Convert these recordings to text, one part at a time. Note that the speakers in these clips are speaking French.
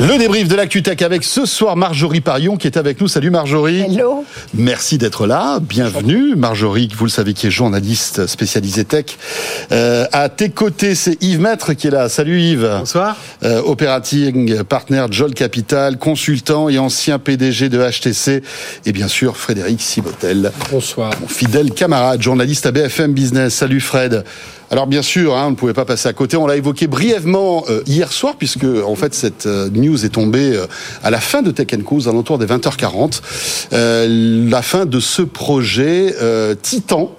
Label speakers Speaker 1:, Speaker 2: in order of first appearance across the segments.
Speaker 1: Le débrief de l'actu tech avec ce soir Marjorie Parion qui est avec nous. Salut Marjorie.
Speaker 2: Hello.
Speaker 1: Merci d'être là. Bienvenue. Marjorie, vous le savez, qui est journaliste spécialisée tech. Euh, à tes côtés, c'est Yves Maître qui est là. Salut Yves.
Speaker 3: Bonsoir.
Speaker 1: Euh, operating partner Jol Capital, consultant et ancien PDG de HTC. Et bien sûr, Frédéric Sibotel.
Speaker 3: Bonsoir.
Speaker 1: Mon fidèle camarade, journaliste à BFM Business. Salut Fred. Alors bien sûr, hein, on ne pouvait pas passer à côté. On l'a évoqué brièvement euh, hier soir, puisque en fait cette euh, news est tombée euh, à la fin de Tech Co, aux alentours des 20h40. la fin de ce projet Titan.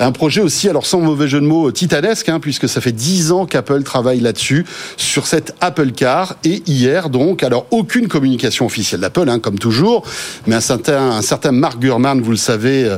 Speaker 1: Un projet aussi, alors sans mauvais jeu de mots, titanesque, hein, puisque ça fait dix ans qu'Apple travaille là-dessus, sur cette Apple Car. Et hier, donc, alors aucune communication officielle d'Apple, hein, comme toujours, mais un certain, Mark Gurman, vous le savez,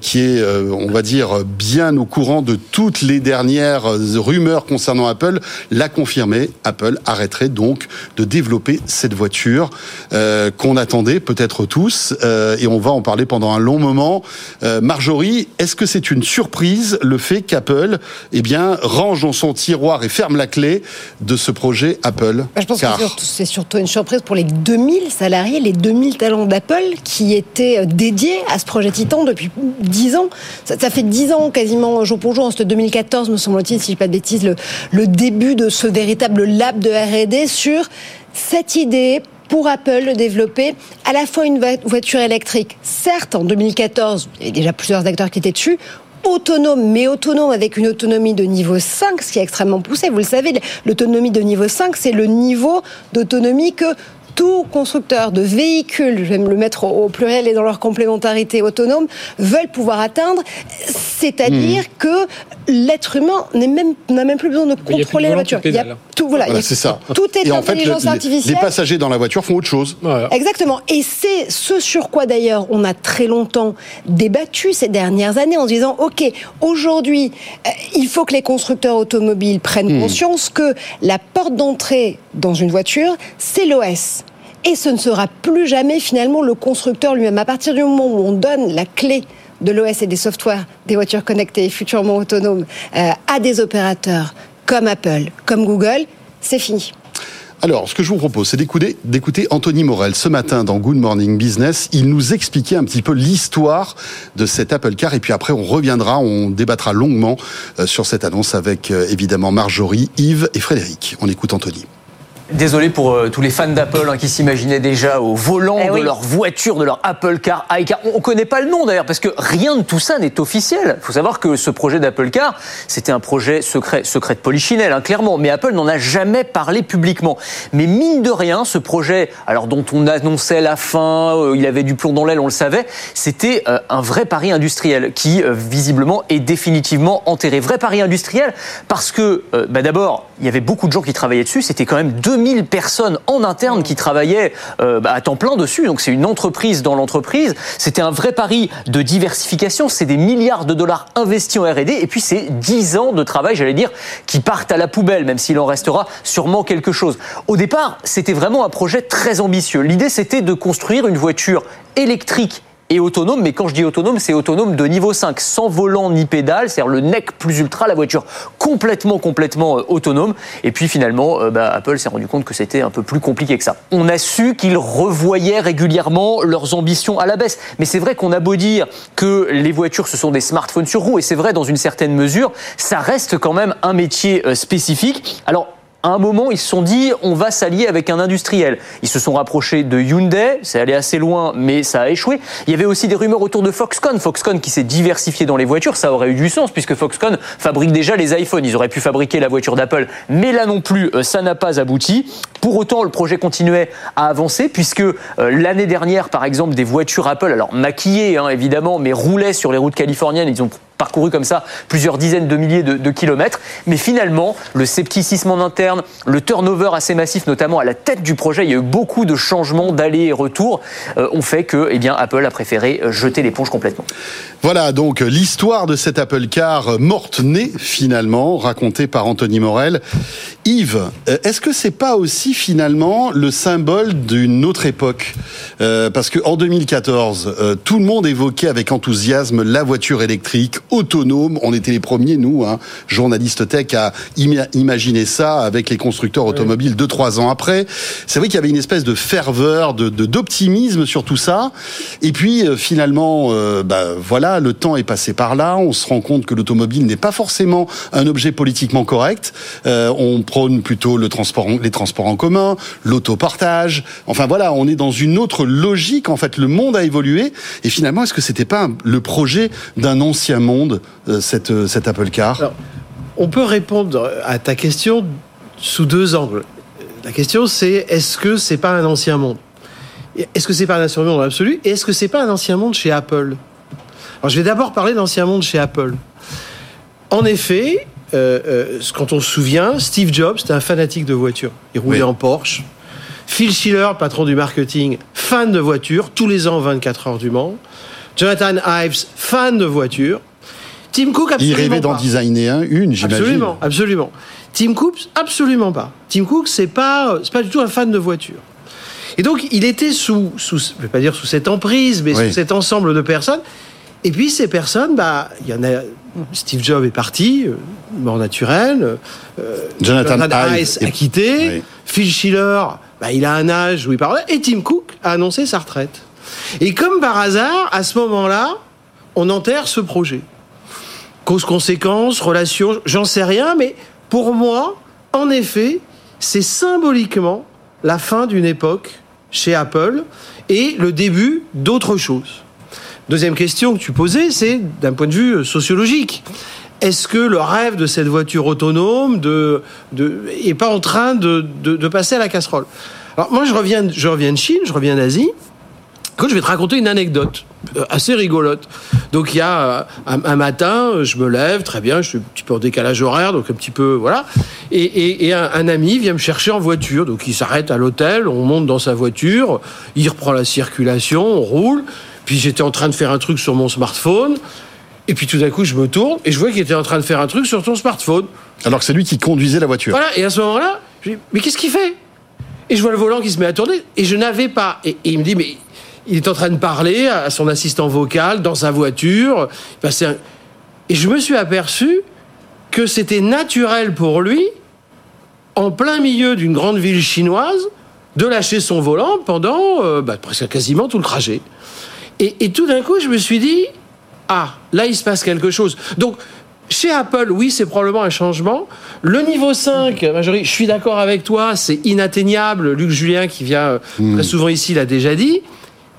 Speaker 1: qui est, on va dire, bien au courant de toutes les dernières dernière rumeur concernant Apple l'a confirmé. Apple arrêterait donc de développer cette voiture euh, qu'on attendait peut-être tous, euh, et on va en parler pendant un long moment. Euh, Marjorie, est-ce que c'est une surprise le fait qu'Apple, eh bien, range dans son tiroir et ferme la clé de ce projet Apple
Speaker 2: bah, Je pense que c'est surtout une surprise pour les 2000 salariés, les 2000 talents d'Apple qui étaient dédiés à ce projet Titan depuis 10 ans. Ça, ça fait 10 ans quasiment jour pour jour, en 2014 me semble-t-il, si je ne dis pas de bêtises, le, le début de ce véritable lab de R&D sur cette idée pour Apple de développer à la fois une voiture électrique, certes en 2014, il y avait déjà plusieurs acteurs qui étaient dessus, autonome, mais autonome avec une autonomie de niveau 5, ce qui est extrêmement poussé. Vous le savez, l'autonomie de niveau 5, c'est le niveau d'autonomie que tout constructeur de véhicules, je vais me le mettre au, pluriel et dans leur complémentarité autonome, veulent pouvoir atteindre. C'est-à-dire hmm. que l'être humain n'a même, même plus besoin de contrôler la voiture.
Speaker 1: Il y a tout, voilà, c'est ça.
Speaker 2: Tout est intelligence artificielle.
Speaker 1: Les passagers dans la voiture font autre chose.
Speaker 2: Exactement. Et c'est ce sur quoi d'ailleurs on a très longtemps débattu ces dernières années en se disant, OK, aujourd'hui, euh, il faut que les constructeurs automobiles prennent hmm. conscience que la porte d'entrée dans une voiture, c'est l'OS et ce ne sera plus jamais finalement le constructeur lui-même. À partir du moment où on donne la clé de l'OS et des softwares des voitures connectées futurement autonomes euh, à des opérateurs comme Apple, comme Google, c'est fini.
Speaker 1: Alors, ce que je vous propose, c'est d'écouter Anthony Morel. Ce matin, dans Good Morning Business, il nous expliquait un petit peu l'histoire de cet Apple Car. Et puis après, on reviendra, on débattra longuement euh, sur cette annonce avec euh, évidemment Marjorie, Yves et Frédéric. On écoute Anthony.
Speaker 4: Désolé pour euh, tous les fans d'Apple hein, qui s'imaginaient déjà au volant eh de leur voiture, de leur Apple Car, iCar. On ne connaît pas le nom d'ailleurs parce que rien de tout ça n'est officiel. Il faut savoir que ce projet d'Apple Car, c'était un projet secret, secret de Polichinelle, hein, clairement. Mais Apple n'en a jamais parlé publiquement. Mais mine de rien, ce projet, alors dont on annonçait la fin, euh, il avait du plomb dans l'aile, on le savait, c'était euh, un vrai pari industriel qui visiblement est définitivement enterré. Vrai pari industriel parce que bah, d'abord, il y avait beaucoup de gens qui travaillaient dessus. C'était quand même deux 2000 personnes en interne qui travaillaient euh, bah, à temps plein dessus. Donc c'est une entreprise dans l'entreprise. C'était un vrai pari de diversification. C'est des milliards de dollars investis en R&D. Et puis c'est 10 ans de travail, j'allais dire, qui partent à la poubelle, même s'il en restera sûrement quelque chose. Au départ, c'était vraiment un projet très ambitieux. L'idée, c'était de construire une voiture électrique et autonome, mais quand je dis autonome, c'est autonome de niveau 5, sans volant ni pédale, c'est-à-dire le NEC plus ultra, la voiture complètement, complètement euh, autonome. Et puis finalement, euh, bah, Apple s'est rendu compte que c'était un peu plus compliqué que ça. On a su qu'ils revoyaient régulièrement leurs ambitions à la baisse. Mais c'est vrai qu'on a beau dire que les voitures, ce sont des smartphones sur roues, et c'est vrai dans une certaine mesure, ça reste quand même un métier euh, spécifique. Alors, un moment, ils se sont dit, on va s'allier avec un industriel. Ils se sont rapprochés de Hyundai, c'est allé assez loin, mais ça a échoué. Il y avait aussi des rumeurs autour de Foxconn. Foxconn qui s'est diversifié dans les voitures, ça aurait eu du sens, puisque Foxconn fabrique déjà les iPhones. Ils auraient pu fabriquer la voiture d'Apple, mais là non plus, euh, ça n'a pas abouti. Pour autant, le projet continuait à avancer, puisque euh, l'année dernière, par exemple, des voitures Apple, alors maquillées hein, évidemment, mais roulaient sur les routes californiennes, ils ont parcouru comme ça plusieurs dizaines de milliers de, kilomètres. Mais finalement, le scepticisme en interne, le turnover assez massif, notamment à la tête du projet, il y a eu beaucoup de changements d'aller et retour, euh, ont fait que eh Apple a préféré euh, jeter l'éponge complètement.
Speaker 1: Voilà donc l'histoire de cet Apple Car morte-née finalement, racontée par Anthony Morel. Yves, euh, est-ce que c'est pas aussi finalement le symbole d'une autre époque? Euh, Parce que en 2014, euh, tout le monde évoquait avec enthousiasme la voiture électrique autonome. On était les premiers, nous, hein, journalistes tech, à imaginer ça avec les constructeurs automobiles deux trois ans après. C'est vrai qu'il y avait une espèce de ferveur, de d'optimisme sur tout ça. Et puis finalement, bah, voilà, le temps est passé par là. On se rend compte que l'automobile n'est pas forcément un objet politiquement correct. on prône plutôt le transport, les transports en commun, l'autopartage. Enfin voilà, on est dans une autre logique. En fait, le monde a évolué. Et finalement, est-ce que c'était pas le projet d'un ancien monde, euh, euh, cette Apple Car?
Speaker 3: On peut répondre à ta question sous deux angles. La question, c'est est-ce que c'est pas un ancien monde? Est-ce que c'est pas un ancien monde absolu Et est-ce que c'est pas un ancien monde chez Apple? Alors, je vais d'abord parler d'ancien monde chez Apple. En effet, euh, euh, quand on se souvient, Steve Jobs, c'était un fanatique de voitures. Il roulait en Porsche. Phil Schiller, patron du marketing, fan de voitures, tous les ans 24 heures du Mans. Jonathan Ives, fan de voitures. Tim Cook, absolument
Speaker 1: Il rêvait d'en designer un, une, j'imagine.
Speaker 3: Absolument, absolument. Tim Cook, absolument pas. Tim Cook, c'est pas, c'est pas du tout un fan de voitures. Et donc, il était sous, sous, je vais pas dire sous cette emprise, mais sous cet ensemble de personnes. Et puis, ces personnes, bah, il y en a Steve Jobs est parti, euh, mort naturelle.
Speaker 1: Euh, Jonathan, Ives
Speaker 3: a quitté. Phil Schiller, bah, il a un âge où il parle. Et Tim Cook a annoncé sa retraite. Et comme par hasard, à ce moment-là, on enterre ce projet. Cause-conséquence, relation, j'en sais rien, mais pour moi, en effet, c'est symboliquement la fin d'une époque chez Apple et le début d'autre chose. Deuxième question que tu posais, c'est d'un point de vue euh, sociologique. Est-ce que le rêve de cette voiture autonome de, est pas en train de, passer à la casserole? Alors moi, je reviens, je reviens de Chine, je reviens d'Asie. Quand je vais te raconter une anecdote euh, assez rigolote. Donc il y a euh, un, matin, je me lève, très bien, je suis un petit peu en décalage horaire, donc un petit peu voilà. Et, un, ami vient me chercher en voiture, donc il s'arrête à l'hôtel, on monte dans sa voiture, il reprend la circulation, on roule. Puis j'étais en train de faire un truc sur mon smartphone. Et puis tout d'un coup, je me tourne et je vois qu'il était en train de faire un truc sur ton smartphone.
Speaker 1: Alors que c'est lui qui conduisait la voiture.
Speaker 3: Voilà, et à ce moment-là, je dis, mais qu'est-ce qu'il fait? Et je vois le volant qui se met à tourner et je n'avais pas. Et, il me dit, mais il est en train de parler à son assistant vocal dans sa voiture. Et je me suis aperçu que c'était naturel pour lui, en plein milieu d'une grande ville chinoise, de lâcher son volant pendant euh, bah, presque quasiment tout le trajet. Et, tout d'un coup, je me suis dit, ah, là, il se passe quelque chose. Donc, chez Apple, oui, c'est probablement un changement. Le niveau 5, Majorie, je suis d'accord avec toi, c'est inatteignable. Luc Julien, qui vient euh, hmm. très souvent ici, l'a déjà dit.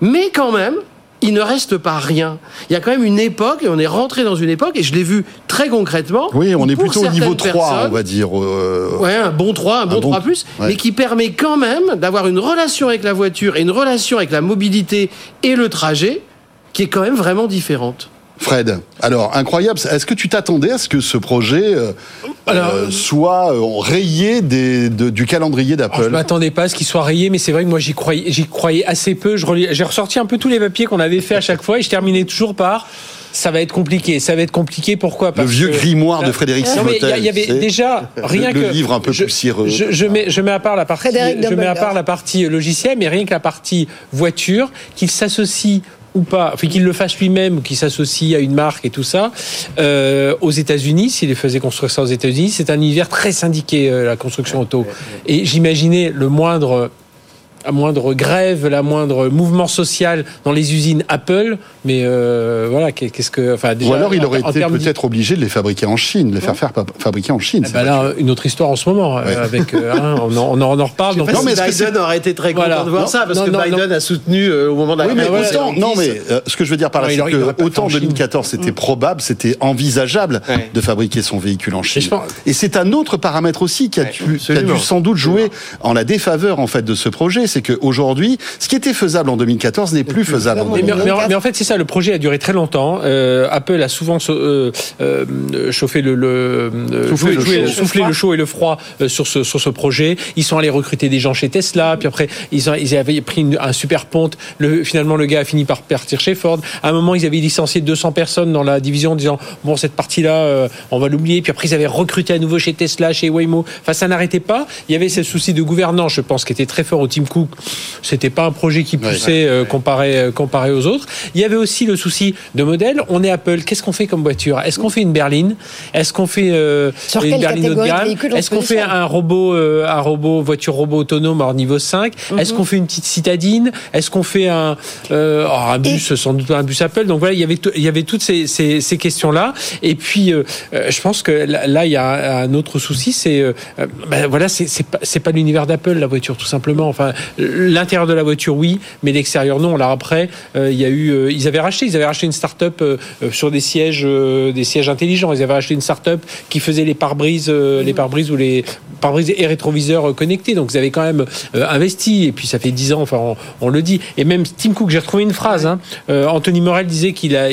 Speaker 3: Mais quand même, il ne reste pas rien. Il y a quand même une époque, et on est rentré dans une époque, et je l'ai vu très concrètement.
Speaker 1: Oui, on est plutôt au niveau 3, on va dire.
Speaker 3: Euh, ouais, un bon 3, un bon 3 plus, mais qui permet quand même d'avoir une relation avec la voiture et une relation avec la mobilité et le trajet qui est quand même vraiment différente.
Speaker 1: Fred, alors incroyable. Est-ce que tu t'attendais à ce que ce projet euh, euh, soit euh, rayé des, du calendrier d'Apple Je
Speaker 5: m'attendais pas à ce qu'il soit rayé, mais c'est vrai que moi j'y croyais, j'y croyais assez peu. J'ai ressorti un peu tous les papiers qu'on avait fait à chaque fois et je terminais toujours par ça va être compliqué. Ça va être compliqué. Pourquoi?
Speaker 1: Parce Le vieux grimoire de Frédéric Simotel.
Speaker 5: Il y, avait déjà rien
Speaker 1: le,
Speaker 5: que
Speaker 1: le livre un peu
Speaker 5: je,
Speaker 1: poussiéreux.
Speaker 5: Je, je, mets, je mets à part la partie, je mets à part la partie logicielle, mais rien que la partie voiture, qu'il s'associe ou pas, enfin qu'il le fasse lui-même, qu'il s'associe à une marque et tout ça, euh, aux États-Unis, s'il les faisait construire ça aux États-Unis, c'est un univers très syndiqué, euh, la construction auto. Et j'imaginais le moindre la moindre grève, la moindre mouvement social dans les usines Apple. Mais euh, voilà, qu'est-ce que.
Speaker 1: Enfin, déjà, Ou alors il aurait été peut-être obligé de les fabriquer en Chine, de les faire faire fabriquer en Chine.
Speaker 5: Eh ben là, une autre histoire en ce moment. Euh, avec, euh, hein, on, en, on, en, reparle.
Speaker 3: Donc, non, mais Biden aurait été très content de voir ça, parce que Biden a soutenu au moment de la
Speaker 1: oui, mais Non, mais ce que je veux dire par là, c'est que autant 2014 c'était mm. probable, c'était envisageable de fabriquer son véhicule en Chine. Et c'est un autre paramètre aussi qui a, dû, sans doute jouer en la défaveur en fait de ce projet c'est qu'aujourd'hui, ce qui était faisable en 2014 n'est plus faisable en 2014.
Speaker 5: Mais, en fait, c'est ça. Le projet a duré très longtemps. Euh, Apple a souvent euh, euh, chauffé le, le soufflé, le, chaud. et le froid sur ce sur ce projet. Ils sont allés recruter des gens chez Tesla. Puis après, ils, ont, ils avaient pris un super ponte. Le, finalement, le gars a fini par partir chez Ford. À un moment, ils avaient licencié 200 personnes dans la division en disant bon cette partie-là, on va l'oublier. Puis après, ils avaient recruté à nouveau chez Tesla, chez Waymo. Enfin, ça n'arrêtait pas. Il y avait ce souci de gouvernance, je pense, qui était très fort au Tim Cook. C'était pas un projet qui poussait comparé comparé aux autres. Il y avait aussi le souci de modèle. On est Apple. Qu'est-ce qu'on fait comme voiture? Est-ce qu'on fait une berline? Est-ce qu'on fait euh, une berline haut de gamme? Est-ce qu'on fait un robot, euh, un robot voiture robot autonome hors niveau 5 mhm. Est-ce qu'on fait une petite citadine? Est-ce qu'on fait un, euh, oh, un bus, sans doute un bus Apple? Donc voilà, il y avait il y avait toutes ces, ces, ces questions là. Et puis, je pense que là, il y a un autre souci, c'est ben, voilà, c'est pas, pas l'univers d'Apple la voiture tout simplement. Enfin, l'intérieur de la voiture oui, mais l'extérieur non. Là après, il y a eu, ils avaient racheté, ils avaient racheté une start-up euh, euh, sur des sièges, euh, des sièges intelligents. Ils avaient acheté une start-up qui faisait les pare-brises, les pare-brises ou les pare-brises et rétroviseurs connectés. Donc ils avaient quand même investi. Et puis ça fait dix ans, enfin on, le dit. Et même Tim Cook, j'ai retrouvé une phrase. Hein. Anthony Morel disait qu'il a,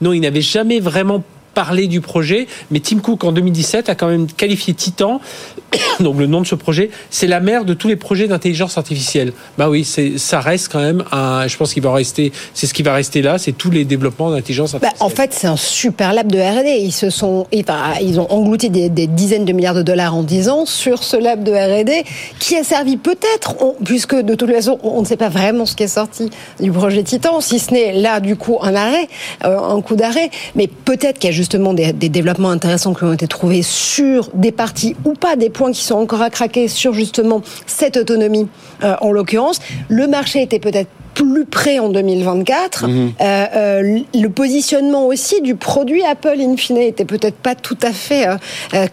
Speaker 5: non, il n'avait jamais vraiment parler du projet, mais Tim Cook en 2017 a quand même qualifié Titan, donc le nom de ce projet, c'est la mère de tous les projets d'intelligence artificielle. Bah oui, ça reste quand même un, je pense qu'il va rester, c'est ce qui va rester là, c'est tous les développements d'intelligence
Speaker 2: bah, artificielle. en fait, c'est un super lab de R&D. Ils se sont, ils ont englouti des, dizaines de milliards de dollars en 10 ans sur ce lab de R&D qui a servi peut-être, puisque de toute façon, on ne sait pas vraiment ce qui est sorti du projet Titan, si ce n'est là du coup un arrêt, euh, un coup d'arrêt, mais peut-être qu'il y a justement des, développements intéressants qui ont été trouvés sur des parties ou pas, des points qui sont encore à craquer sur justement cette autonomie euh, en l'occurrence. Le marché était peut-être plus près en 2024. Mhm. Euh, euh, le positionnement aussi du produit Apple in fine était peut-être pas tout à fait euh,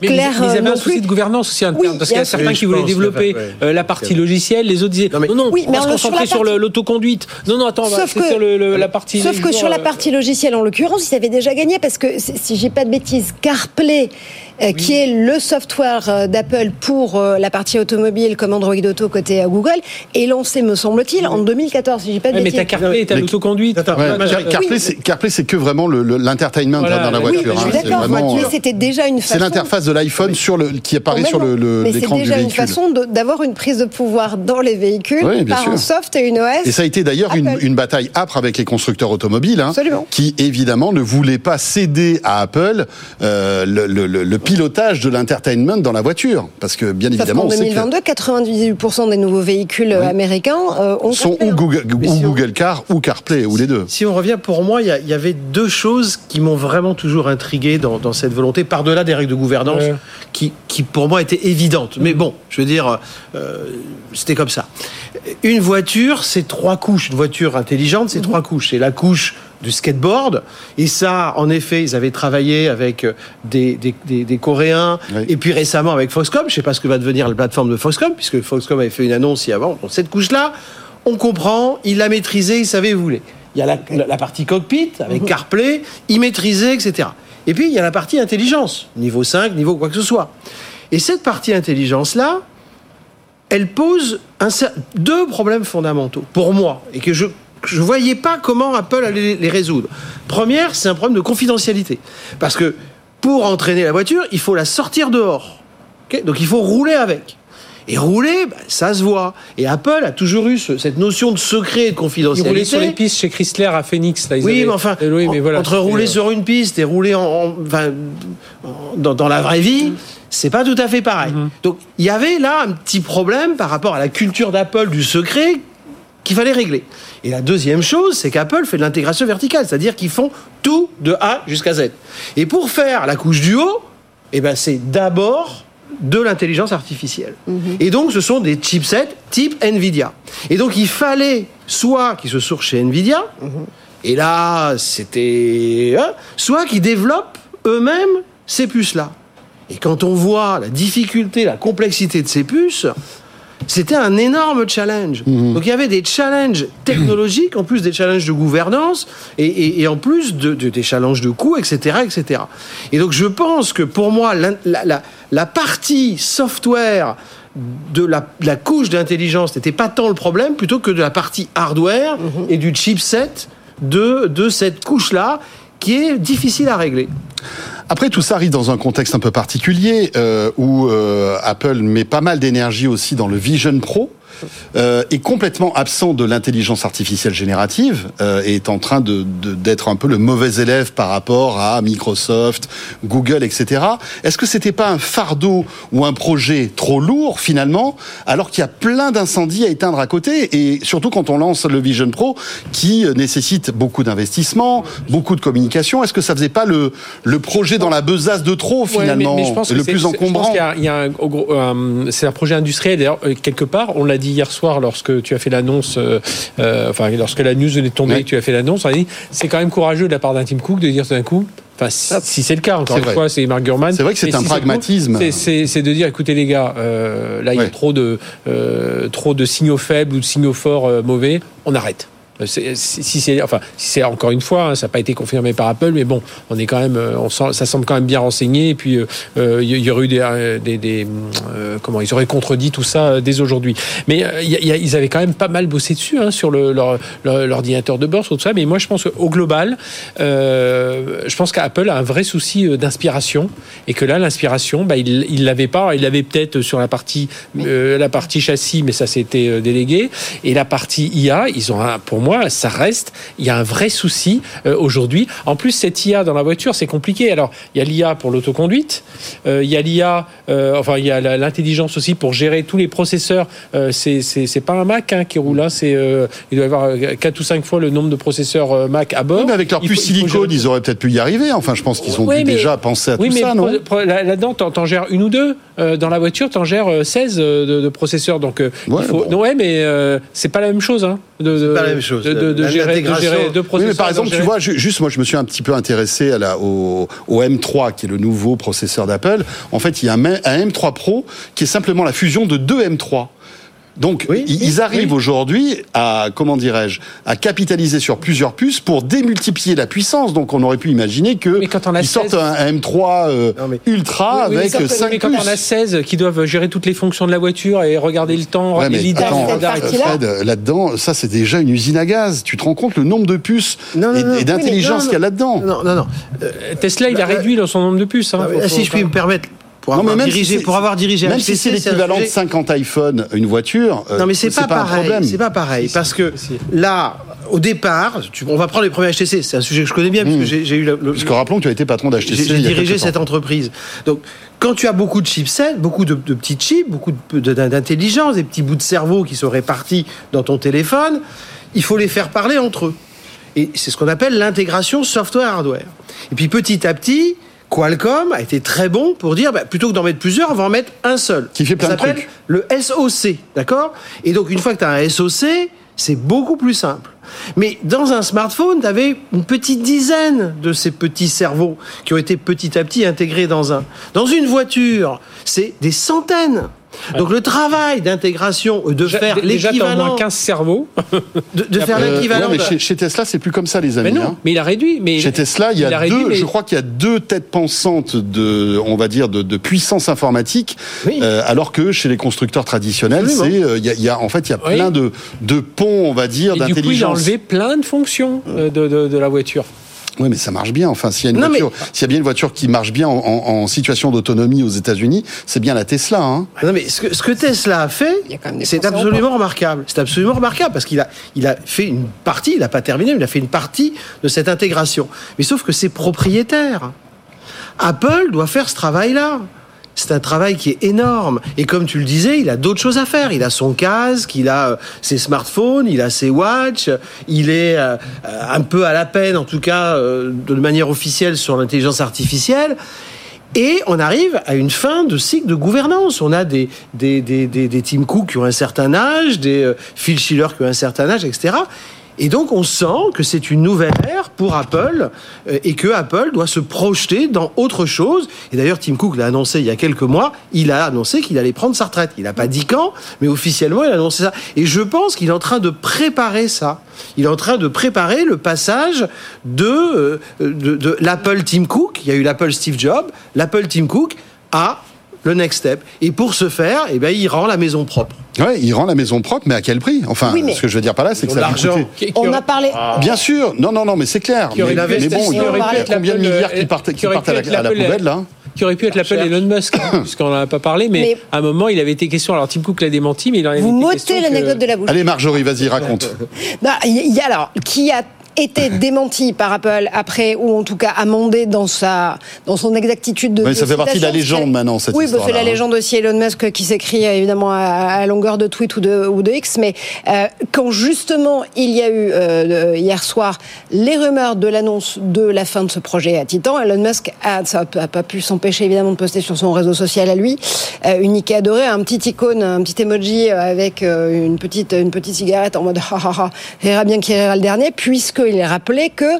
Speaker 2: clair. Mais ils,
Speaker 5: avaient un souci de gouvernance aussi interne, parce qu'il y a certains qui voulaient développer la partie logicielle, les autres disaient non, non, non on va se concentrer sur l'autoconduite. Non, non, attends, c'est sur la partie.
Speaker 2: Sauf que sur la partie logicielle, en l'occurrence, ils avaient déjà gagné parce que si j'ai pas de bêtises, CarPlay qui est le software d'Apple pour la partie automobile comme Android Auto côté Google, est lancé, me semble-t-il, en 2014
Speaker 5: mais t'as CarPlay, t'as l'autocondit.
Speaker 1: CarPlay, c'est que vraiment l'entertainment dans la voiture.
Speaker 2: Oui, hein. vraiment. Mais c'était déjà une façon.
Speaker 1: C'est l'interface de l'iPhone sur le qui apparaît sur le l'écran du véhicule.
Speaker 2: C'est déjà une façon d'avoir une prise de pouvoir dans les véhicules par un soft et une OS.
Speaker 1: Et ça a été d'ailleurs une, bataille âpre avec les constructeurs automobiles, hein, qui évidemment ne voulaient pas céder à Apple euh, le, pilotage de l'entertainment dans la voiture, parce que bien évidemment. En
Speaker 2: 2022, 98% des nouveaux véhicules américains euh, ont
Speaker 1: sont ou Google, ou Google Car ou CarPlay, ou les deux.
Speaker 3: Si on revient, pour moi, il y, avait deux choses qui m'ont vraiment toujours intrigué dans, cette volonté, par-delà des règles de gouvernance, qui, qui, pour moi étaient évidentes. Mais bon, je veux dire, euh, c'était comme ça. Une voiture, c'est trois couches. Une voiture intelligente, c'est trois couches. C'est la couche du skateboard. Et ça, en effet, ils avaient travaillé avec euh, des, des, des, Coréens, et puis récemment avec Foxcom. Je ne sais pas ce que va devenir la plateforme de Foxcom, puisque Foxcom avait fait une annonce il y avant. Donc cette couche-là, on comprend, il l'a maîtrisé, il savait où voulait. Il y a la, partie cockpit avec mhm. CarPlay, il maîtrisait, etc. Et puis il y a la partie intelligence, niveau 5, niveau quoi que ce soit. Et cette partie intelligence-là, elle pose deux problèmes fondamentaux pour moi et que je ne voyais pas comment Apple allait les résoudre. Première, c'est un problème de confidentialité. Parce que pour entraîner la voiture, il faut la sortir dehors. Donc il faut rouler avec. Et rouler, bah, ça se voit. Et Apple a toujours eu cette notion de secret et de confidentialité.
Speaker 5: Ils roulaient sur les pistes chez Chrysler à Phoenix. Là,
Speaker 3: oui, mais enfin, entre rouler sur une piste et rouler en, dans, la vraie vie, c'est pas tout à fait pareil. Mhm. Donc, il y avait là un petit problème par rapport à la culture d'Apple du secret qu'il fallait régler. Et la deuxième chose, c'est qu'Apple fait de l'intégration verticale, c'est-à-dire qu'ils font tout de A jusqu'à Z. Et pour faire la couche du haut, eh ben, c'est d'abord de l'intelligence artificielle. Mhm. Et donc, ce sont des chipsets type NVIDIA. Et donc, il fallait soit qu'ils se sourcent chez NVIDIA, mhm. et là, c'était... Hein, soit qu'ils développent eux-mêmes ces puces-là. Et quand on voit la difficulté, la complexité de ces puces, c'était un énorme challenge. Mhm. Donc il y avait des challenges technologiques, en plus des challenges de gouvernance, et, en plus de, des challenges de coûts, etc., etc. Et donc je pense que pour moi, la, la, la partie software de la, couche d'intelligence n'était pas tant le problème, plutôt que de la partie hardware mhm. et du chipset de, de cette couche-là, qui est difficile à régler.
Speaker 1: Après, tout ça arrive dans un contexte un peu particulier euh, où euh, Apple met pas mal d'énergie aussi dans le Vision Pro euh, est complètement absent de l'intelligence artificielle générative euh, et est en train de, d'être un peu le mauvais élève par rapport à Microsoft, Google, etc. Est-ce que c'était pas un fardeau ou un projet trop lourd finalement, alors qu'il y a plein d'incendies à éteindre à côté et surtout quand on lance le Vision Pro qui nécessite beaucoup d'investissement, beaucoup de communication? Est-ce que ça faisait pas le, le projet dans la besace de trop finalement, le plus encombrant?
Speaker 5: un, euh, c'est un projet industriel. D'ailleurs, quelque part, on l'a dit hier soir lorsque tu as fait l'annonce, euh, euh, enfin lorsque la news est tombée, tu as fait l'annonce, on a dit c'est quand même courageux de la part d'un Tim Cook de dire tout d'un coup. Enfin, si, c'est le cas, encore une fois, c'est Mark Gurman.
Speaker 1: C'est vrai que c'est un pragmatisme.
Speaker 5: C'est de dire, écoutez les gars, euh, là il y a trop de trop de signaux faibles ou de signaux forts mauvais, on arrête. Euh, si c'est enfin si encore une fois hein, ça n'a pas été confirmé par Apple mais bon on est quand même euh, on sent, ça semble quand même bien renseigné et puis euh, il y aurait eu des, des, comment ils auraient contredit tout ça dès aujourd'hui. Mais ils avaient quand même pas mal bossé dessus hein, sur l'ordinateur de bord sur tout ça mais moi je pense qu'au global je pense qu'Apple a un vrai souci d'inspiration et que là l'inspiration bah, il l'avait pas il l'avait peut-être sur la partie la partie châssis mais ça s'était délégué et la partie IA ils ont un, pour moi ça reste, il y a un vrai souci euh, aujourd'hui. En plus, cette IA dans la voiture, c'est compliqué. Alors, il y a l'IA pour l'autoconduite, euh, il y a l'IA, euh, enfin, il y a l'intelligence aussi pour gérer tous les processeurs. c'est pas un Mac hein, qui roule là, c'est il doit y avoir 4 ou 5 fois le nombre de processeurs Mac à bord.
Speaker 1: mais avec leur puce silicone, ils auraient peut-être pu y arriver. Enfin, je pense qu'ils ont déjà pensé à tout ça, non
Speaker 5: Là-dedans, t'en gères une ou deux. dans la voiture, t'en gères 16 de, processeurs. Donc, il faut... non, ouais, mais c'est pas la même chose. Hein,
Speaker 3: de, pas la même chose
Speaker 5: de, gérer, deux processeurs.
Speaker 1: par exemple, tu vois, juste moi, je me suis un petit peu intéressé à la, au, M3, qui est le nouveau processeur d'Apple. En fait, il y a un, un M3 Pro qui est simplement la fusion de deux M3. Donc ils arrivent aujourd'hui à comment dirais-je à capitaliser sur plusieurs puces pour démultiplier la puissance. Donc on aurait pu imaginer que ils sortent un, M3 euh, Ultra avec 5 puces. Mais
Speaker 5: quand on a 16 qui doivent gérer toutes les fonctions de la voiture et regarder le temps,
Speaker 1: ouais, les là-dedans, ça c'est déjà une usine à gaz. Tu te rends compte le nombre de puces et, d'intelligence qu'il y a là-dedans
Speaker 3: Non, non, non.
Speaker 5: Euh, Tesla, il a bah, réduit son nombre de puces. Hein,
Speaker 3: si je puis me permettre, pour, avoir, dirigé, pour avoir dirigé
Speaker 1: même si c'est l'équivalent de 50 iPhone une voiture
Speaker 3: euh, non mais c'est pas, pas, pareil c'est pas pareil parce que là au départ on va prendre les premiers HTC c'est un sujet que je connais bien parce que hmm. j'ai eu le,
Speaker 1: parce que rappelons que tu as été patron d'HTC
Speaker 3: j'ai dirigé cette entreprise donc quand tu as beaucoup de chipsets, beaucoup de, petits chips, beaucoup d'intelligence, des petits bouts de cerveau qui sont répartis dans ton téléphone, il faut les faire parler entre eux. Et c'est ce qu'on appelle l'intégration software-hardware. Et puis petit à petit, Qualcomm a été très bon pour dire, bah, plutôt que d'en mettre plusieurs, on va en mettre un seul.
Speaker 1: Qui fait plein Ça s'appelle
Speaker 3: le SOC, d'accord? Et donc, une fois que tu as un SOC, c'est beaucoup plus simple. Mais dans un smartphone, tu avais une petite dizaine de ces petits cerveaux qui ont été petit à petit intégrés dans un. Dans une voiture, c'est des centaines. Donc le travail d'intégration, de faire l'équivalent... Déjà,
Speaker 5: moins 15 cerveaux.
Speaker 3: De, faire l'équivalent...
Speaker 1: mais chez, Tesla, c'est plus comme ça, les amis.
Speaker 5: Mais non,
Speaker 1: hein.
Speaker 5: mais il a réduit. Mais
Speaker 1: chez Tesla, il y a, deux, je crois qu'il y a deux têtes pensantes de, on va dire, de, puissance informatique, euh, alors que chez les constructeurs traditionnels, c'est, euh, il y, a, en fait, il y a plein de, de ponts, on va dire, d'intelligence. Du coup, il a
Speaker 5: enlevé plein de fonctions euh, de la voiture.
Speaker 1: Oui, mais ça marche bien. Enfin, s'il y a une voiture, s'il y a bien une voiture qui marche bien en, situation d'autonomie aux États-Unis, c'est bien la Tesla. Hein.
Speaker 3: Non, mais ce que, Tesla a fait, c'est absolument remarquable. C'est absolument remarquable parce qu'il a, il a fait une partie, il n'a pas terminé, il a fait une partie de cette intégration. Mais sauf que c'est propriétaire. Apple doit faire ce travail-là c'est un travail qui est énorme. Et comme tu le disais, il a d'autres choses à faire. Il a son casque, il a euh, ses smartphones, il a ses watches, il est euh, un peu à la peine, en tout cas euh, de manière officielle, sur l'intelligence artificielle. Et on arrive à une fin de cycle de gouvernance. On a des, des, des, des, Tim Cook qui ont un certain âge, des Phil Schiller qui ont un certain âge, etc. Et donc on sent que c'est une nouvelle ère pour Apple euh, et que Apple doit se projeter dans autre chose. Et d'ailleurs Tim Cook l'a annoncé il y a quelques mois, il a annoncé qu'il allait prendre sa retraite. Il n'a pas dit quand, mais officiellement il a annoncé ça. Et je pense qu'il est en train de préparer ça. Il est en train de préparer le passage de, euh, de, de l'Apple Tim Cook, il y a eu l'Apple Steve Jobs, l'Apple Tim Cook à le next step. Et pour ce faire, eh ben, il rend la maison propre.
Speaker 1: Ouais, il rend la maison propre, mais à quel prix? Enfin, ce que je veux dire par là, c'est que ça
Speaker 3: l'argent.
Speaker 2: On a parlé.
Speaker 1: Bien sûr, non, non, non, mais c'est clair. Mais, mais, bon, il y a combien de milliards qui partent, qui partent à, la, poubelle là?
Speaker 5: qui aurait pu être l'appel Elon Musk, puisqu'on n'en a pas parlé, mais, à un moment, il avait été question. Alors, Tim Cook l'a démenti, mais il en avait
Speaker 2: Vous
Speaker 5: été
Speaker 2: question. l'anecdote de la bouche.
Speaker 1: Allez, Marjorie, vas-y, raconte.
Speaker 2: Il y a alors, qui a été démenti par Apple après, ou en tout cas amendé dans sa dans son exactitude de.
Speaker 1: Mais ça fait partie de la légende maintenant cette
Speaker 2: oui,
Speaker 1: histoire.
Speaker 2: Oui, c'est la
Speaker 1: hein.
Speaker 2: légende aussi Elon Musk qui s'écrit évidemment à, longueur de tweet ou de ou de X, mais euh, quand justement il y a eu euh, hier soir les rumeurs de l'annonce de la fin de ce projet à Titan, Elon Musk a, ça a pas pu s'empêcher évidemment de poster sur son réseau social à lui, euh, unique et adoré, un petit icône, un petit emoji avec une petite une petite cigarette en mode ha ha ha, rira bien qui rira le dernier, puisqu'il est rappelé que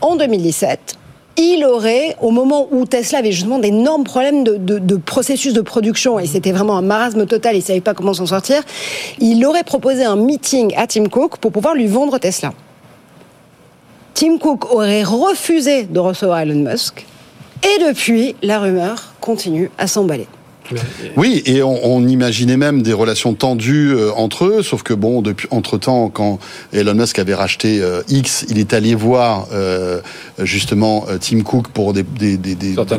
Speaker 2: en 2017, il aurait, au moment où Tesla avait justement d'énormes problèmes de, processus de production, et c'était vraiment un marasme total, il ne savait pas comment s'en sortir, il aurait proposé un meeting à Tim Cook pour pouvoir lui vendre Tesla. Tim Cook aurait refusé de recevoir Elon Musk, et depuis, la rumeur continue à s'emballer.
Speaker 1: Oui, et on, imaginait même des relations tendues euh, entre eux, sauf que bon, depuis entre temps, quand Elon Musk avait racheté euh, X, il est allé voir euh, justement Tim Cook pour des,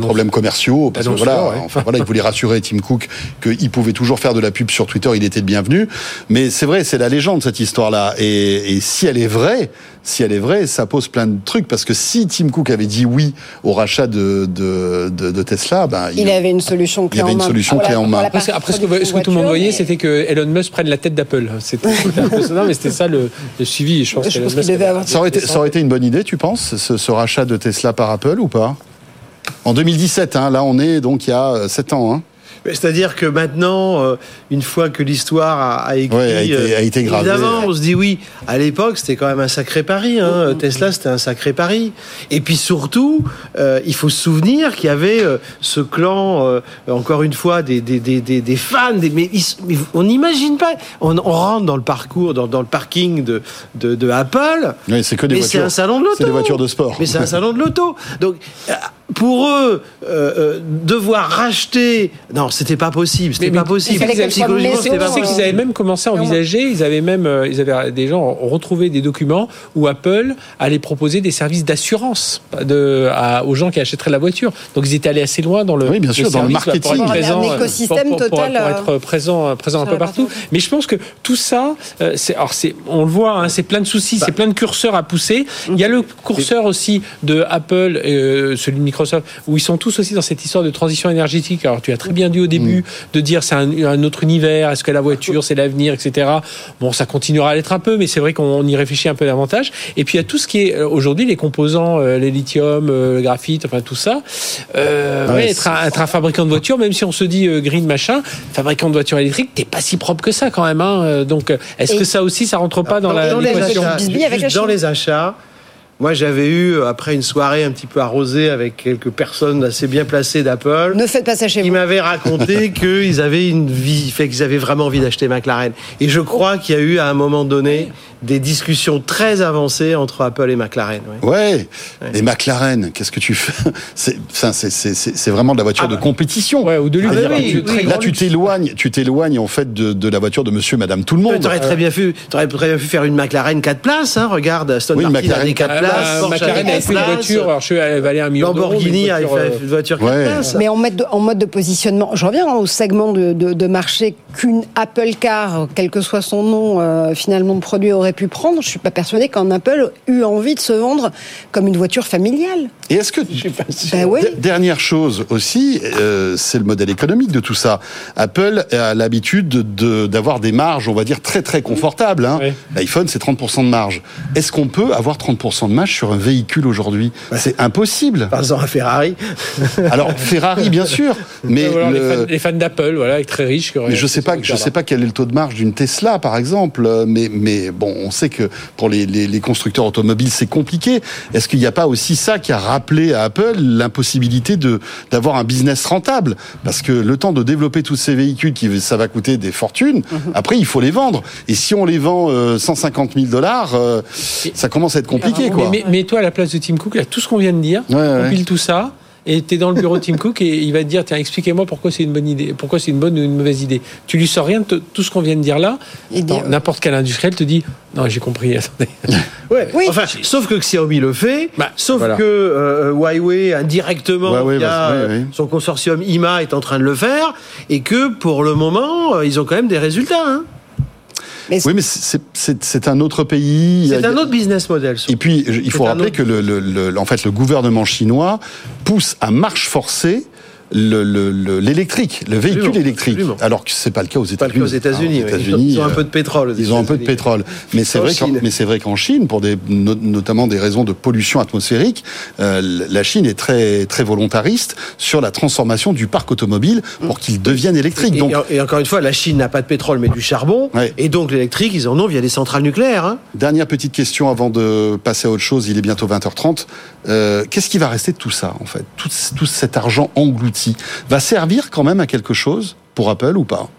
Speaker 1: problèmes commerciaux, parce que voilà, enfin voilà, il voulait rassurer Tim Cook qu'il pouvait toujours faire de la pub sur Twitter, il était le bienvenu. Mais c'est vrai, c'est la légende cette histoire-là, et, et si elle est vraie, si elle est vraie, ça pose plein de trucs parce que si Tim Cook avait dit oui au rachat de, de, de, Tesla, ben,
Speaker 2: il, avait une solution clé
Speaker 1: il avait en main.
Speaker 5: Après, ce que, tout le monde voyait, c'était que Elon Musk prenne la tête d'Apple. C'était mais c'était ça le, suivi. Je pense,
Speaker 2: je pense devait avoir
Speaker 1: ça, aurait été, ça aurait été une bonne idée, tu penses, ce, ce rachat de Tesla par Apple ou pas? En 2017, hein, là on est donc il y a 7 ans. Hein.
Speaker 3: C'est-à-dire que maintenant, euh, une fois que l'histoire a, écrit,
Speaker 1: a, été, a été gravée.
Speaker 3: Évidemment, on se dit oui. À l'époque, c'était quand même un sacré pari. Hein. Mm-hmm. Tesla, c'était un sacré pari. Et puis surtout, euh, il faut se souvenir qu'il y avait euh, ce clan, encore une fois, des, des, des, des fans. Des, mais, on n'imagine pas. On, rentre dans le parcours, dans, dans le parking de, de, de Apple.
Speaker 1: Oui, c'est que des
Speaker 3: mais
Speaker 1: voitures.
Speaker 3: c'est un salon de l'auto.
Speaker 1: C'est des voitures de sport.
Speaker 3: Mais c'est un salon de l'auto. Donc pour eux, euh, euh, devoir racheter, non, c'était pas possible, c'était pas possible.
Speaker 5: Psychologiquement, c'était pas possible. qu'ils avaient même commencé à envisager, ils avaient même, euh, ils avaient des gens retrouvé des documents où Apple allait proposer des services d'assurance de, aux gens qui achèteraient la voiture. Donc ils étaient allés assez loin dans le,
Speaker 1: oui, bien sûr, dans le marketing,
Speaker 2: pour présent, un écosystème
Speaker 5: pour,
Speaker 2: total,
Speaker 5: pour, être présent, présent un peu partout. Mais je pense que tout ça, c'est, alors c'est, on le voit, hein, c'est plein de soucis, c'est plein de curseurs à pousser. Il y a le curseur aussi de Apple, celui de Microsoft, où ils sont tous aussi dans cette histoire de transition énergétique. Alors tu as très bien dit au début de dire c'est un, autre univers, est-ce que la voiture c'est l'avenir, etc. Bon, ça continuera à l'être un peu, mais c'est vrai qu'on y réfléchit un peu davantage. Et puis il y a tout ce qui est euh, aujourd'hui les composants, euh, les lithium, euh, le graphite, enfin tout ça. être, un, fabricant de voitures, même si on se dit green machin, fabricant de voitures électriques, t'es pas si propre que ça quand même. Hein. Donc est-ce que ça aussi ça rentre pas dans, la
Speaker 3: dans dans les achats moi, j'avais eu, après une soirée un petit peu arrosée avec quelques personnes assez bien placées d'Apple.
Speaker 2: Ne faites pas ça chez
Speaker 3: vous. Ils m'avaient raconté qu'ils avaient une vie, fait qu'ils avaient vraiment envie d'acheter McLaren. Et je crois qu'il y a eu, à un moment donné, des discussions très avancées entre Apple et McLaren.
Speaker 1: Ouais. Et McLaren, qu'est-ce que tu fais C'est vraiment de la voiture de compétition.
Speaker 5: Ouais, ou de
Speaker 1: ah, Là, tu t'éloignes, tu t'éloignes en fait de, de, la voiture de Monsieur, Madame, tout le monde.
Speaker 3: Tu aurais très bien pu, aurais très bien pu faire une McLaren 4 places. Hein, regarde, Aston
Speaker 1: oui,
Speaker 3: Martin
Speaker 1: McLaren
Speaker 3: a 4 places.
Speaker 5: Euh, McLaren a fait une voiture, alors je elle valait un million
Speaker 3: Lamborghini a fait une voiture 4 places.
Speaker 2: Mais en mode, de, en mode de positionnement, je reviens au segment de, de, de marché qu'une Apple Car, quel que soit son nom, euh, finalement de produit aurait pu prendre. Je suis pas persuadé qu'un Apple eut envie de se vendre comme une voiture familiale.
Speaker 1: Et est-ce que ben oui. dernière chose aussi, euh, c'est le modèle économique de tout ça. Apple a l'habitude d'avoir des marges, on va dire très très confortables. Hein. L'iPhone c'est 30% de marge. Est-ce qu'on peut avoir 30% de marge sur un véhicule aujourd'hui C'est impossible.
Speaker 3: Par exemple, à Ferrari.
Speaker 1: Alors Ferrari bien sûr, mais
Speaker 5: les fans, d'Apple, voilà, très riches.
Speaker 1: Mais je sais pas, je sais pas quel est le taux de marge d'une Tesla par exemple, mais mais bon, on sait que pour les, les, constructeurs automobiles, c'est compliqué. Est-ce qu'il n'y a pas aussi ça qui a rappelé à Apple l'impossibilité de d'avoir un business rentable? Parce que le temps de développer tous ces véhicules, qui ça va coûter des fortunes. Mhm. Après, il faut les vendre. Et si on les vend 150 000 dollars, euh, ça commence à être compliqué, quoi.
Speaker 5: Mais, mais, toi, à la place de Tim Cook, là, tout ce qu'on vient de dire, on pile tout ça et tu es dans le bureau de Tim Cook et il va te dire tiens, expliquez-moi pourquoi c'est une bonne idée, pourquoi c'est une bonne ou une mauvaise idée. Tu lui sors rien de tout ce qu'on vient de dire là. N'importe quel industriel te dit non, j'ai compris, attendez.
Speaker 3: ouais, oui. Enfin, sauf que Xiaomi le fait, bah, sauf que euh, Huawei indirectement via son consortium IMA est en train de le faire et que pour le moment, euh, ils ont quand même des résultats. Hein
Speaker 1: oui, mais c'est un autre pays.
Speaker 3: C'est un autre business model.
Speaker 1: Et puis, il faut rappeler que le, en fait, le gouvernement chinois pousse à marche forcée l'électrique, le, le, véhicule électrique. Alors que c'est pas le cas aux États-Unis.
Speaker 3: aux États-Unis. ils, ont un peu de pétrole.
Speaker 1: Ils ont un peu de pétrole. Mais c'est vrai, mais c'est vrai qu'en Chine, pour des, notamment des raisons de pollution atmosphérique, euh, la Chine est très très volontariste sur la transformation du parc automobile pour qu'il devienne électrique.
Speaker 3: Et, donc, et, encore une fois, la Chine n'a pas de pétrole mais du charbon. Et donc l'électrique, ils en ont via des centrales nucléaires. Hein.
Speaker 1: Dernière petite question avant de passer à autre chose. Il est bientôt 20h30. Euh, qu'est-ce qui va rester de tout ça en fait, tout, tout cet argent englouti va servir quand même à quelque chose pour Apple ou pas?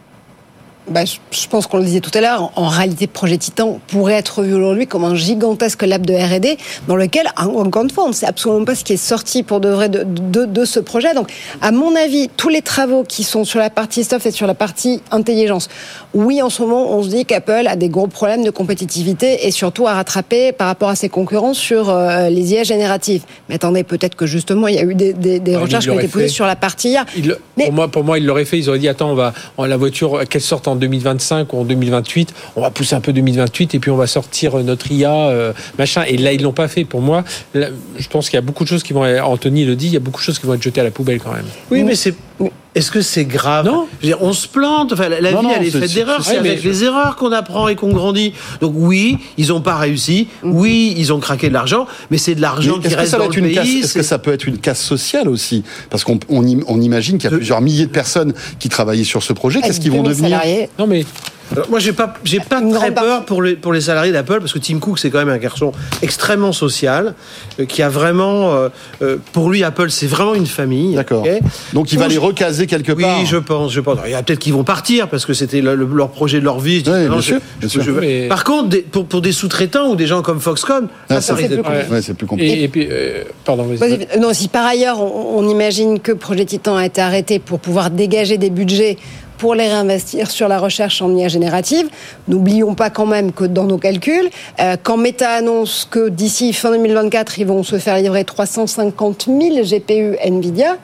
Speaker 2: Bah, je pense qu'on le disait tout à l'heure, en réalité, Projet Titan pourrait être vu aujourd'hui comme un gigantesque lab de R&D dans lequel, encore une fois, on ne sait absolument pas ce qui est sorti pour de vrai de, de, ce projet. Donc, à mon avis, tous les travaux qui sont sur la partie soft et sur la partie intelligence, oui, en ce moment, on se dit qu'Apple a des gros problèmes de compétitivité et surtout à rattraper par rapport à ses concurrents sur euh, les IA génératives. Mais attendez, peut-être que justement, il y a eu des, des, recherches qui ont été posées sur la partie IA.
Speaker 5: pour, moi, pour moi, ils l'auraient fait. Ils auraient dit, attends, on va, la voiture, qu'elle sorte en 2025 ou en 2028, on va pousser un peu 2028 et puis on va sortir notre IA, euh, machin. Et là, ils l'ont pas fait. Pour moi, je pense qu'il y a beaucoup de choses qui vont, Anthony le dit, il y a beaucoup de choses qui vont être jetées à la poubelle quand même.
Speaker 3: Oui, mais c'est est-ce que c'est grave
Speaker 5: Non.
Speaker 3: on se plante. Enfin, la, vie, elle est, faite d'erreurs. C'est avec les erreurs qu'on apprend et qu'on grandit. Donc oui, ils n'ont pas réussi. Mhm. Oui, ils ont craqué de l'argent, mais c'est de l'argent qui reste dans le pays.
Speaker 1: Est-ce que ça peut être une casse sociale aussi Parce qu'on on, imagine qu'il y a plusieurs milliers de personnes qui travaillaient sur ce projet. Qu'est-ce qu'ils vont devenir
Speaker 5: Non, mais
Speaker 3: moi, j'ai pas, j'ai pas très peur pour les, pour les salariés d'Apple parce que Tim Cook, c'est quand même un garçon extrêmement social, euh, qui a vraiment, euh, euh, pour lui, Apple, c'est vraiment une famille.
Speaker 1: D'accord. Donc, il va les recaser quelque part.
Speaker 3: Oui, je pense, je pense. Il y a peut-être qu'ils vont partir parce que c'était leur projet de leur vie.
Speaker 1: Oui, bien sûr,
Speaker 3: Par contre, pour, pour des sous-traitants ou des gens comme Foxconn,
Speaker 1: ça, ça, c'est plus, plus, compliqué.
Speaker 5: Et, puis, pardon.
Speaker 2: Non, si par ailleurs on, on imagine que Projet Titan a été arrêté pour pouvoir dégager des budgets pour les réinvestir sur la recherche en IA générative. N'oublions pas quand même que dans nos calculs, euh, quand Meta annonce que d'ici fin 2024, ils vont se faire livrer 350 000 GPU Nvidia,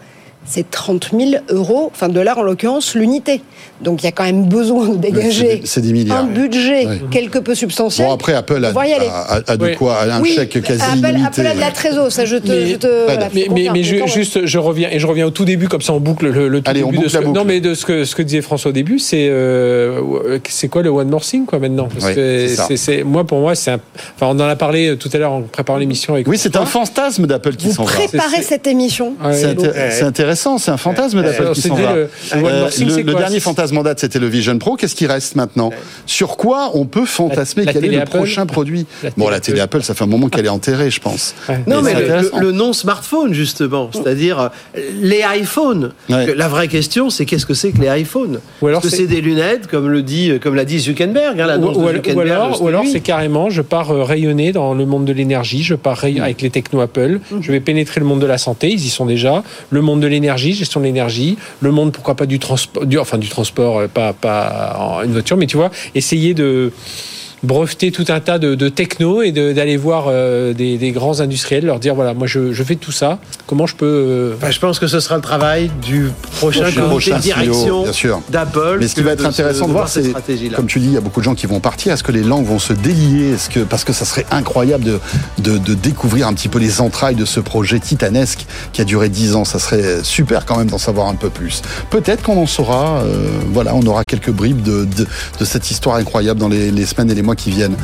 Speaker 2: c'est 30 000 euros, enfin dollars en l'occurrence, l'unité. Donc il y a quand même besoin de dégager un budget quelque peu substantiel.
Speaker 1: Bon après Apple a, a, de quoi, un chèque quasi
Speaker 2: Apple,
Speaker 1: illimité.
Speaker 2: Apple a de la trésor, ça je te.
Speaker 5: Mais,
Speaker 2: je te,
Speaker 5: mais, mais, juste, je reviens et je reviens au tout début comme ça on boucle le, tout début de ce que, non mais de ce que ce que disait François au début, c'est euh, c'est quoi le one more thing quoi maintenant? Parce que c'est moi pour moi c'est enfin on en a parlé tout à l'heure en préparant l'émission avec.
Speaker 1: Oui c'est un fantasme d'Apple qui s'en va.
Speaker 2: Préparer cette émission.
Speaker 1: C'est intéressant, c'est un fantasme d'Apple qui s'en va. Le dernier fantasme en date c'était le Vision Pro. Qu'est-ce qui reste maintenant Sur quoi on peut fantasmer Quel est le prochain produit Bon, la télé Apple, ça fait un moment qu'elle est enterrée, je pense.
Speaker 3: Non, mais, le, non-smartphone, justement, c'est-à-dire euh, les iPhones. La vraie question, c'est qu'est-ce que c'est que les iPhones Est-ce que c'est des lunettes, comme le dit, comme l'a dit Zuckerberg, hein,
Speaker 5: ou, alors, ou alors c'est carrément, je pars euh, rayonner dans le monde de l'énergie, je pars mm. avec les techno Apple, mm. je vais pénétrer le monde de la santé, ils y sont déjà, le monde de l'énergie, gestion de l'énergie, le monde pourquoi pas du transport, du, enfin du transport, euh, pas pas, une voiture, mais tu vois, essayer de breveter tout un tas de, de techno et d'aller voir euh, des, des, grands industriels, leur dire voilà, moi je, je fais tout ça, comment je peux. Euh,
Speaker 3: je pense que ce sera le travail du prochain comité de direction d'Apple.
Speaker 1: Mais ce qui va être intéressant de voir, c'est comme tu dis, il y a beaucoup de gens qui vont partir. Est-ce que les langues vont se délier? Est-ce que parce que ça serait incroyable de, de, de, découvrir un petit peu les entrailles de ce projet titanesque qui a duré dix ans. Ça serait super quand même d'en savoir un peu plus. Peut-être qu'on en saura. Euh, voilà, on aura quelques bribes de, de, de cette histoire incroyable dans les, les semaines et les qui viennent.